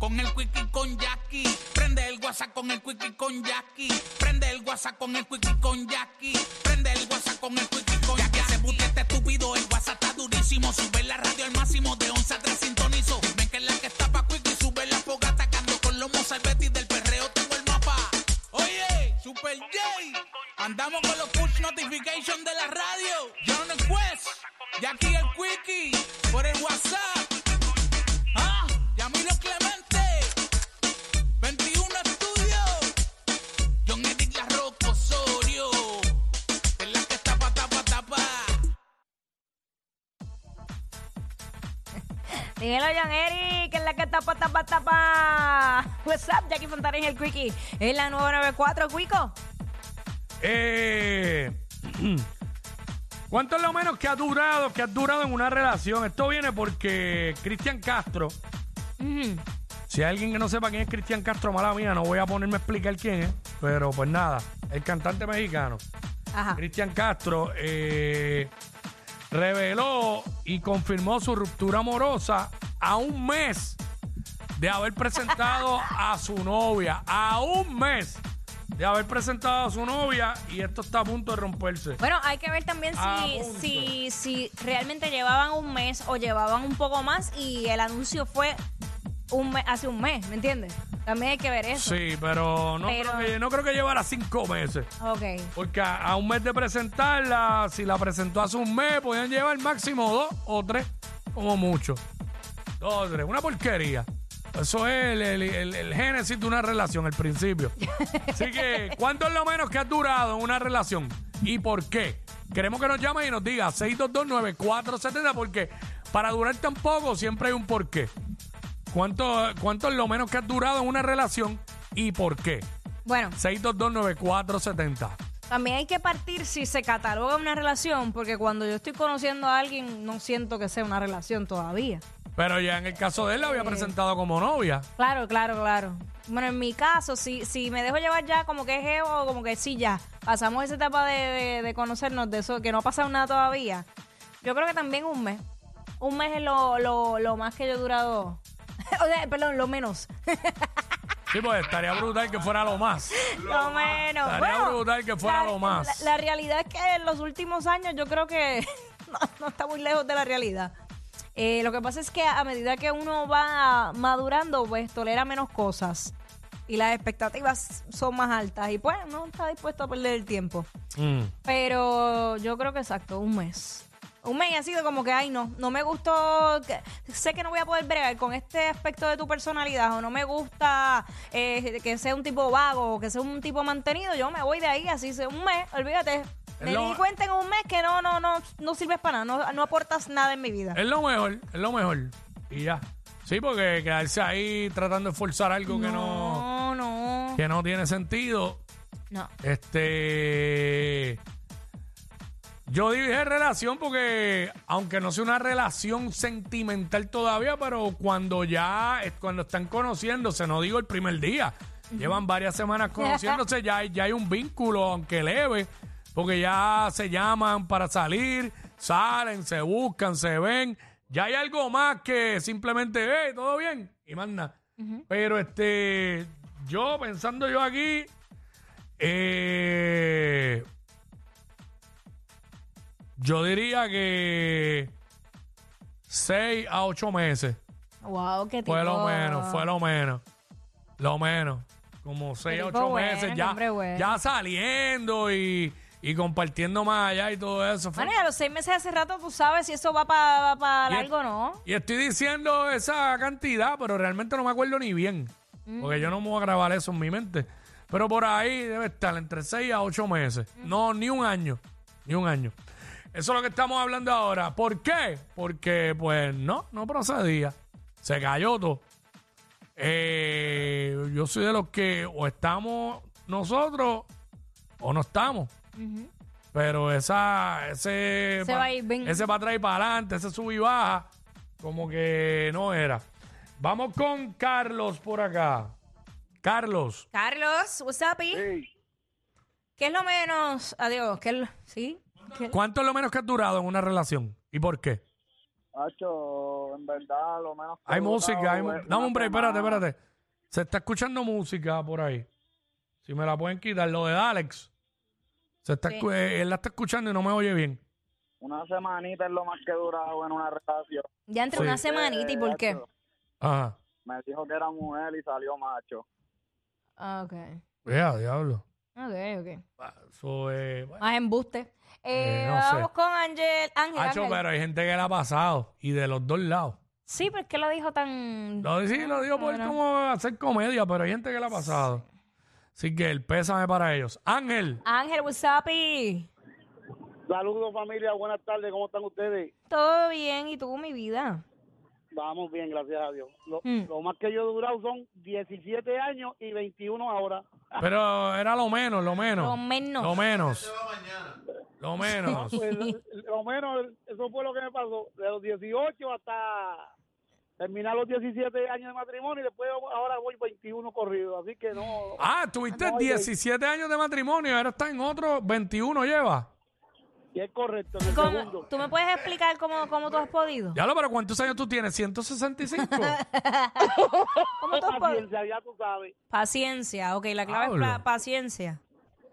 con el quickie con Jackie. Prende el WhatsApp con el quickie con Jackie. Prende el WhatsApp con el quickie con Jackie. Prende el WhatsApp con el quickie con Jackie. Ya que se buque este estúpido, el WhatsApp está durísimo. Sube la radio al máximo de 11 a 3 sintonizo. Ven que es la que está pa' quickie. Sube la foga atacando con los Mozalbetti del perreo. Tengo el mapa. Oye, Super J. Andamos con los push notification de la radio. John Quest. Jackie el quickie. Por el WhatsApp. Ah, Yamilo Clemente. 21 Dímelo, John Eric, que es la que tapa, tapa, tapa. What's up, Jackie Fontanes y el Quickie. Es la 994, Quico. Eh, ¿Cuánto es lo menos que ha durado, que ha durado en una relación? Esto viene porque Cristian Castro, Ujú. si hay alguien que no sepa quién es Cristian Castro, mala mía, no voy a ponerme a explicar quién es, pero pues nada, el cantante mexicano. Ajá. Cristian Castro eh, reveló y confirmó su ruptura amorosa a un mes de haber presentado a su novia. A un mes de haber presentado a su novia y esto está a punto de romperse. Bueno, hay que ver también A si, punto. si, si realmente llevaban un mes o llevaban un poco más y el anuncio fue un mes, hace un mes, ¿me entiendes? También hay que ver eso. Sí, pero no, Pero- Creo, que, no creo que llevara cinco meses. Ok. Porque a, a un mes de presentarla, si la presentó hace un mes, podían llevar máximo dos o tres, como mucho. Dos o tres. Una porquería. Eso es el, el- el- el génesis de una relación, el principio. Así que, ¿cuánto es lo menos que has durado en una relación? ¿Y por qué? Queremos que nos llame y nos diga 6229470 porque para durar tan poco siempre hay un porqué. ¿Cuánto, ¿Cuánto es lo menos que has durado en una relación y por qué? Bueno, 6229470. también hay que partir si se cataloga una relación, porque cuando yo estoy conociendo a alguien, no siento que sea una relación todavía. Pero ya en el caso de él la había presentado como novia. Claro, claro, claro. Bueno, en mi caso, si, si me dejo llevar ya como que es geo, como que sí, ya. Pasamos esa etapa de, de- de conocernos, de eso, que no ha pasado nada todavía. Yo creo que también un mes. Un mes es lo, lo, lo más que yo he durado. O sea, perdón, lo menos. Sí, pues estaría brutal que fuera lo más. lo menos. Estaría Bueno, brutal que fuera la- lo más. La, la realidad es que en los últimos años yo creo que no, no está muy lejos de la realidad. Eh, lo que pasa es que a medida que uno va madurando, pues tolera menos cosas. Y las expectativas son más altas. Y pues no está dispuesto a perder el tiempo. Mm. Pero yo creo que exacto, un mes. Un mes ha sido como que, ay, no, no me gustó, que- sé que no voy a poder bregar con este aspecto de tu personalidad o no me gusta eh, que sea un tipo vago o que sea un tipo mantenido, yo me voy de ahí, así sea un mes, olvídate. Me lo- di cuenta en un mes que no, no, no, no sirves para nada, no, no aportas nada en mi vida. Es lo mejor, es lo mejor. Y ya. Sí, porque quedarse ahí tratando de forzar algo que no, No, no, que no tiene sentido. no. Este. Yo dije relación porque, aunque no sea una relación sentimental todavía, pero cuando ya, cuando están conociéndose, no digo el primer día, llevan varias semanas conociéndose, ya, hay- ya hay un vínculo, aunque leve, porque ya se llaman para salir, salen, se buscan, se ven, ya hay algo más que simplemente, hey, todo bien, y manda. Pero este, yo pensando yo aquí, eh, yo diría que 6 a 8 meses. Wow, qué tipo. Fue lo menos, fue lo menos. Lo menos. Como 6 a tipo 8 bueno, meses ya, bueno. ya saliendo y, y compartiendo más allá y todo eso. Bueno, a los seis meses hace rato tú sabes si eso va para Y- largo o no. Y estoy diciendo esa cantidad, pero realmente no me acuerdo ni bien. Porque yo no me voy a grabar eso en mi mente. Pero por ahí debe estar entre 6 a 8 meses. No, ni un año. Ni un año. Eso es lo que estamos hablando ahora. ¿Por qué? Porque, pues, no, no procedía. Se cayó todo. Eh, yo soy de los que o estamos nosotros o no estamos. Pero esa, ese, Se va a ir bien. ese para atrás y para adelante, ese sub y baja, como que no era. Vamos con Carlos por acá. Carlos, Carlos, what's up? ¿Qué es lo menos? Adiós, ¿qué es lo- ¿Sí? ¿Qué- ¿cuánto es lo menos que has durado en una relación? ¿Y por qué? Hacho, en verdad lo menos... que Hay he música, durado hay mu- es una un break, espérate, espérate. Se está escuchando música por ahí. Si me la pueden quitar, lo de Alex. Se está, escu- eh, él la está escuchando y no me oye bien. Una semanita es lo más que he durado en una relación. Ya entre Sí. una semanita, ¿y por qué? Ajá. Me dijo que era mujer y salió macho. Ah, ok. Ya, diablo. Ok, ok. Ah, Eso es. bueno. Más embuste. Eh, Eh, no sé. vamos con Ángel. Ángel, Hacho, Ángel. pero hay gente que la ha pasado y de los dos lados. Sí, pero es que lo dijo tan... Lo, sí, lo digo por Bueno. como hacer comedia, pero hay gente que la ha pasado. Así que el pésame para ellos. Ángel, Ángel, what's up? y? Saludos familia, buenas tardes, ¿cómo están ustedes? Todo bien, ¿y tú, mi vida? Vamos bien, gracias a Dios. Lo, Mm. lo más que yo he durado son 17 años y 21 ahora. pero era lo menos, lo menos. Lo menos. Lo menos. Lo menos. Pues lo, menos, eso fue lo que me pasó. De los 18 hasta terminar los 17 años de matrimonio y después ahora voy 21 corridos. Así que no. Ah, tuviste 17 años de matrimonio, ahora está en otro 21 lleva. Y es correcto, en el ¿Cómo- segundo. ¿Tú me puedes explicar cómo, cómo tú has podido? Ya lo, pero ¿cuántos años tú tienes? ¿165? ¿Cómo tú has podido? Paciencia, ya tú sabes. Paciencia, ok, la clave es paciencia.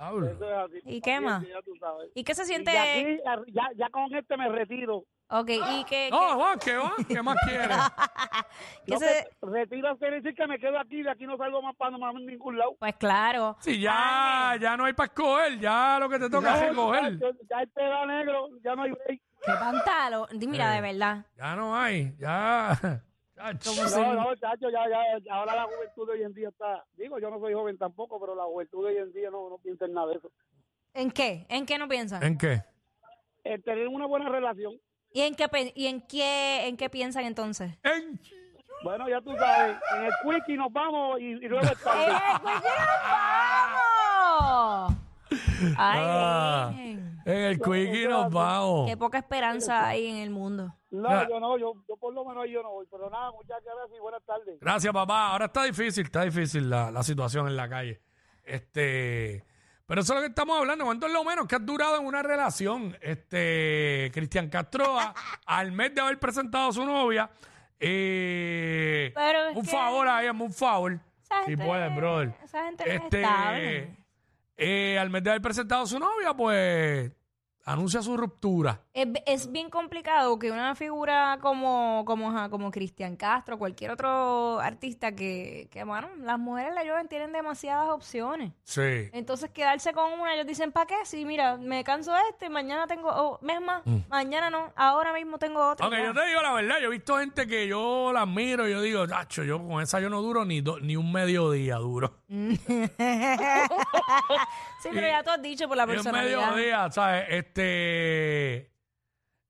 Hablo. Eso es así. ¿Y qué más? Paciencia, Ya tú sabes. ¿Y qué se Y siente? aquí, ya, ya con este me retiro. Ok, ¿y qué, No, va, ¿qué va? ¿Qué más quieres? qué No, se- que retiro quiere decir que me quedo aquí, de aquí no salgo más para más en ningún lado. Pues claro. Si ya, ya no hay para escoger, ya lo que te toca es recoger. Ya, este va negro, ya no hay break. ¿Qué pantalón? Di, Mira, Eh. de verdad. Ya no hay, ya. No, no, chacho, ya, ya, ahora la juventud de hoy en día está, digo, yo no soy joven tampoco, pero la juventud de hoy en día no, no piensa en nada de eso. ¿En qué? ¿En qué no piensan? ¿En qué? El tener una buena relación, ¿Y en qué, pe- y en qué, en qué piensan entonces? En bueno, ya tú sabes, en el quickie nos vamos y, y luego es tarde. ¡Eh, pues ya nos vamos! Ay, Ah. En el quickie nos vamos. qué poca esperanza hay en el mundo. No, yo no, yo, yo por lo menos ahí yo no voy, pero nada, muchas gracias y buenas tardes. Gracias, papá. Ahora está difícil, está difícil la, la situación en la calle. Este, pero eso es lo que estamos hablando. ¿Cuánto es lo menos que has durado en una relación? Este, Cristian Castro, a- al mes de haber presentado a su novia, eh, Pero es un que- favor ahí, hazme un favor. Esa Si gente- puedes, brother. esa gente no es Este, estable. eh, al mes de haber presentado a su novia, pues anuncia su ruptura. Es, es bien complicado que una figura como como como Cristian Castro, cualquier otro artista que, que bueno, las mujeres la llueven tienen demasiadas opciones. Sí. Entonces quedarse con una, ellos dicen, ¿para qué? Si mira, me canso de este, mañana tengo, oh, es más, mañana no, ahora mismo tengo otro. Aunque yo te digo la verdad, yo he visto gente que yo la admiro y yo digo, Nacho, yo con esa yo no duro ni, do- ni un mediodía duro. Sí, pero ya tú has dicho por la un personalidad. mediodía, ¿sabes? Este.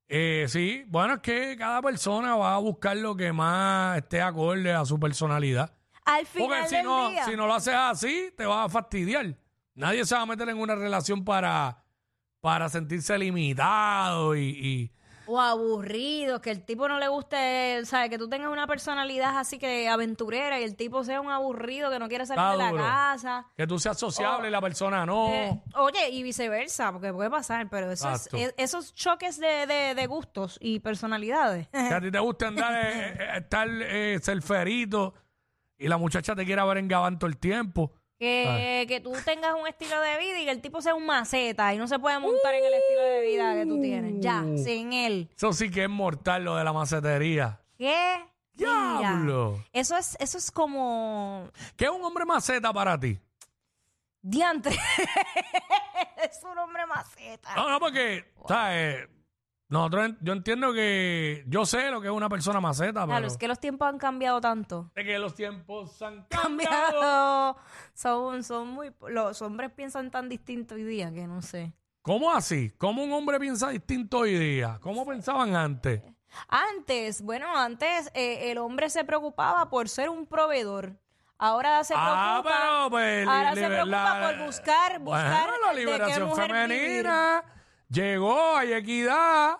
eh, sí, bueno, es que cada persona va a buscar lo que más esté acorde a su personalidad. Al Porque final si del no, día. si no lo haces así, te vas a fastidiar. Nadie se va a meter en una relación para, para sentirse limitado y, y- O aburrido, que el tipo no le guste, ¿sabes? Que tú tengas una personalidad así que aventurera y el tipo sea un aburrido que no quiere salir Está de la duro. casa. que tú seas sociable y la persona no. Eh, oye, y viceversa, porque puede pasar, pero eso es- Exacto. es- esos choques de, de- de gustos y personalidades. que a ti te guste andar, eh, eh, estar eh, ser ferito y la muchacha te quiera ver en gabán todo el tiempo. Que, que tú tengas un estilo de vida y que el tipo sea un maceta y no se puede montar en el estilo de vida que tú tienes. Ya, Uh. sin él. Eso sí que es mortal lo de la macetería. ¿Qué? ¡Diablo! Eso es, eso es como ¿Qué es un hombre maceta para ti? diantre. es un hombre maceta. No, no, porque, ¿sabes? Nosotros, en- yo entiendo que yo sé lo que es una persona maceta, Claro, pero es que los tiempos han cambiado tanto. de que los tiempos han cambiado. Cambiado. Son, son muy. Los hombres piensan tan distinto hoy día que no sé. ¿Cómo así? ¿Cómo un hombre piensa distinto hoy día? ¿Cómo pensaban antes? Antes, bueno, antes eh, el hombre se preocupaba por ser un proveedor. Ahora se Ah, preocupa. pero pues ahora se liber- preocupa la- por buscar, buscar Bueno, la de qué liberación mujer femenina llegó, hay equidad.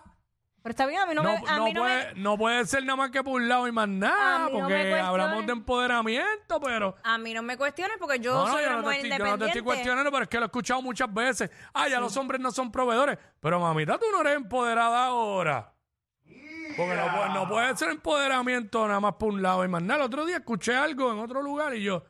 Pero está bien, a mí no, No, me, a no mí no puede, me, no puede ser nada más que por un lado y más nada, A mí no me porque hablamos de empoderamiento, pero... a mí no me cuestiones porque yo No, no, soy yo una no, te mujer estoy, yo no te independiente. estoy cuestionando, pero es que lo he escuchado muchas veces. Ah, ya los hombres no son proveedores. Pero mamita, tú no eres empoderada ahora. Porque no, puede- no puede ser empoderamiento nada más por un lado y más nada. El otro día escuché algo en otro lugar y yo,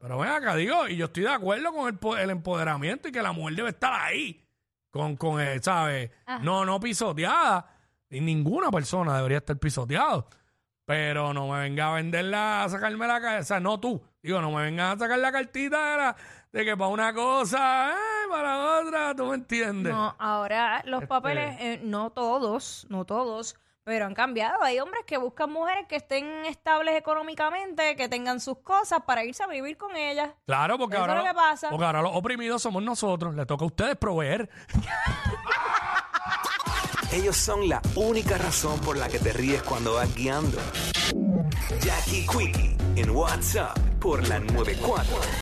pero ven acá, digo, y yo estoy de acuerdo con el, po- el empoderamiento y que la mujer debe estar ahí, con, con el, ¿sabes? No, no pisoteada. Y ninguna persona debería estar pisoteado. Pero no me venga a venderla, a sacarme la cabeza, no tú. Digo, no me vengas a sacar la cartita de, la- de que para una cosa, eh, para otra, tú me entiendes. No, ahora los Este- papeles, eh, no todos, no todos, pero han cambiado. Hay hombres que buscan mujeres que estén estables económicamente, que tengan sus cosas para irse a vivir con ellas. Claro, porque Eso ahora, es lo lo- que pasa. porque ahora los oprimidos somos nosotros. Le toca a ustedes proveer. Ellos son la única razón por la que te ríes cuando vas guiando. Jackie Quickie en WhatsApp por la 94.